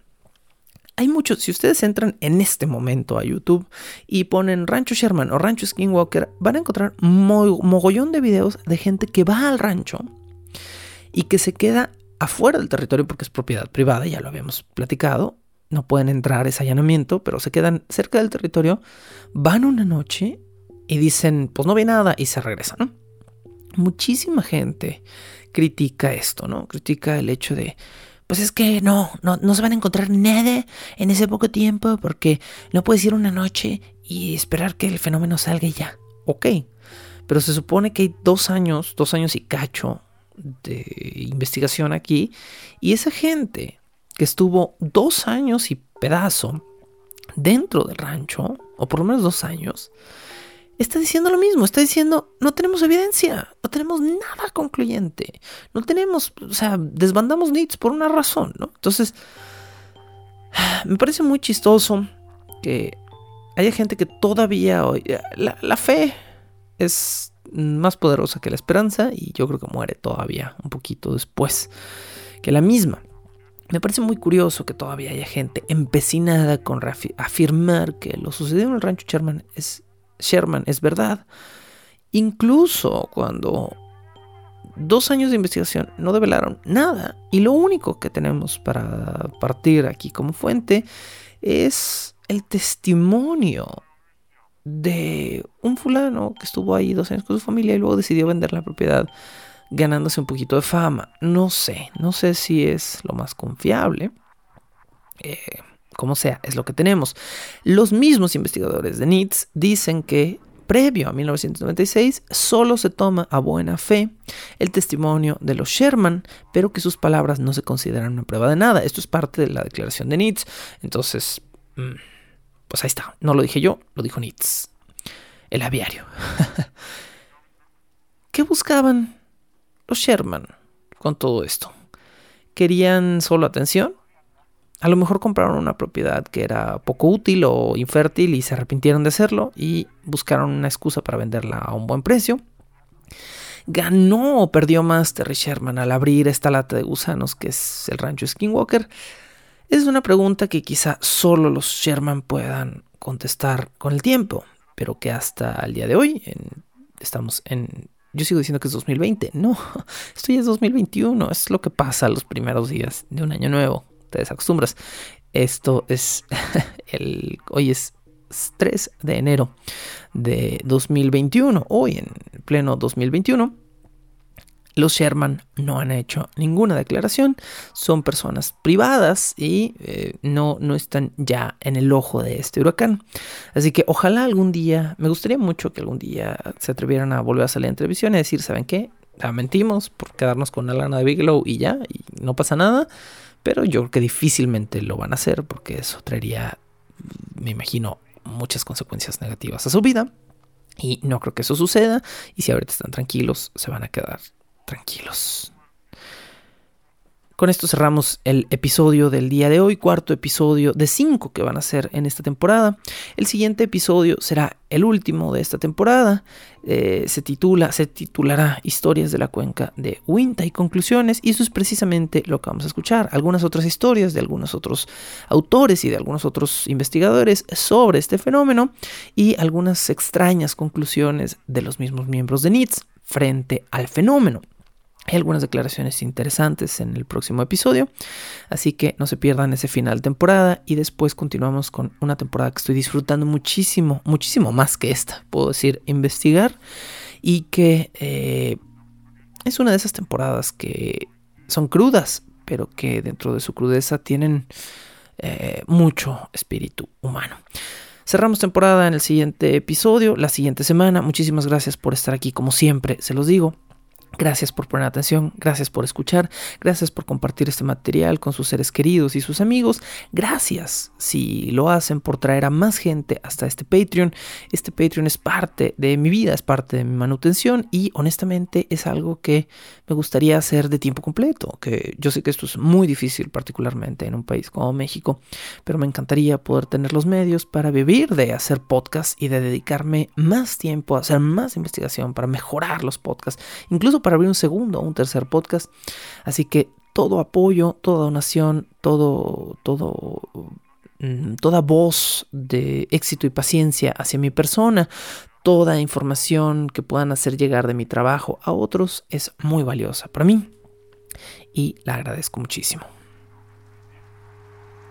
Hay muchos, si ustedes entran en este momento a YouTube y ponen Rancho Sherman o Rancho Skinwalker, van a encontrar mogollón de videos de gente que va al rancho y que se queda afuera del territorio porque es propiedad privada, ya lo habíamos platicado, no pueden entrar ese allanamiento, pero se quedan cerca del territorio, van una noche y dicen, pues no ve nada y se regresan. Muchísima gente critica esto, ¿no? Critica el hecho de, pues es que no, no, no se van a encontrar nada en ese poco tiempo porque no puedes ir una noche y esperar que el fenómeno salga ya. Ok, pero se supone que hay dos años, dos años y cacho de investigación aquí y esa gente que estuvo dos años y pedazo dentro del rancho, o por lo menos dos años, está diciendo lo mismo, está diciendo, no tenemos evidencia, no tenemos nada concluyente, no tenemos, o sea, desbandamos NITS por una razón, ¿no? Entonces, me parece muy chistoso que haya gente que todavía la, la fe es más poderosa que la esperanza y yo creo que muere todavía un poquito después que la misma. Me parece muy curioso que todavía haya gente empecinada con afirmar que lo sucedido en el rancho Sherman es, Sherman es verdad. Incluso cuando dos años de investigación no develaron nada. Y lo único que tenemos para partir aquí como fuente es el testimonio de un fulano que estuvo ahí dos años con su familia y luego decidió vender la propiedad ganándose un poquito de fama. No sé, no sé si es lo más confiable. Eh, como sea, es lo que tenemos. Los mismos investigadores de NITS dicen que previo a 1996 solo se toma a buena fe el testimonio de los Sherman, pero que sus palabras no se consideran una prueba de nada. Esto es parte de la declaración de NITS. Entonces, mm, pues ahí está. No lo dije yo, lo dijo NITS. El aviario. ¿Qué buscaban los Sherman con todo esto? ¿Querían solo atención? A lo mejor compraron una propiedad que era poco útil o infértil y se arrepintieron de hacerlo y buscaron una excusa para venderla a un buen precio. ¿Ganó o perdió más Terry Sherman al abrir esta lata de gusanos que es el rancho Skinwalker? Es una pregunta que quizá solo los Sherman puedan contestar con el tiempo, pero que hasta el día de hoy estamos en yo sigo diciendo que es 2020. No, esto ya es 2021. Es lo que pasa los primeros días de un año nuevo. Te desacostumbras. Esto es el. Hoy es 3 de enero de 2021. Hoy en pleno 2021. Los Sherman no han hecho ninguna declaración, son personas privadas y eh, no, no están ya en el ojo de este huracán. Así que ojalá algún día, me gustaría mucho que algún día se atrevieran a volver a salir en televisión y decir, ¿saben qué? La mentimos por quedarnos con la lana de Bigelow y ya, y no pasa nada. Pero yo creo que difícilmente lo van a hacer porque eso traería, me imagino, muchas consecuencias negativas a su vida. Y no creo que eso suceda. Y si ahorita están tranquilos, se van a quedar tranquilos. Con esto cerramos el episodio del día de hoy, cuarto episodio de cinco que van a ser en esta temporada. El siguiente episodio será el último de esta temporada. Eh, se titula, se titulará Historias de la cuenca de Winta y conclusiones. Y eso es precisamente lo que vamos a escuchar. Algunas otras historias de algunos otros autores y de algunos otros investigadores sobre este fenómeno y algunas extrañas conclusiones de los mismos miembros de NITS frente al fenómeno. Hay algunas declaraciones interesantes en el próximo episodio, así que no se pierdan ese final de temporada y después continuamos con una temporada que estoy disfrutando muchísimo, muchísimo más que esta, puedo decir, investigar y que eh, es una de esas temporadas que son crudas, pero que dentro de su crudeza tienen eh, mucho espíritu humano. Cerramos temporada en el siguiente episodio, la siguiente semana. Muchísimas gracias por estar aquí, como siempre, se los digo. Gracias por poner atención, gracias por escuchar, gracias por compartir este material con sus seres queridos y sus amigos. Gracias si lo hacen por traer a más gente hasta este Patreon. Este Patreon es parte de mi vida, es parte de mi manutención y honestamente es algo que me gustaría hacer de tiempo completo. Que yo sé que esto es muy difícil, particularmente en un país como México, pero me encantaría poder tener los medios para vivir de hacer podcasts y de dedicarme más tiempo a hacer más investigación para mejorar los podcasts, incluso para abrir un segundo o un tercer podcast. Así que todo apoyo, toda donación, todo, todo, mm, toda voz de éxito y paciencia hacia mi persona, toda información que puedan hacer llegar de mi trabajo a otros es muy valiosa para mí y la agradezco muchísimo.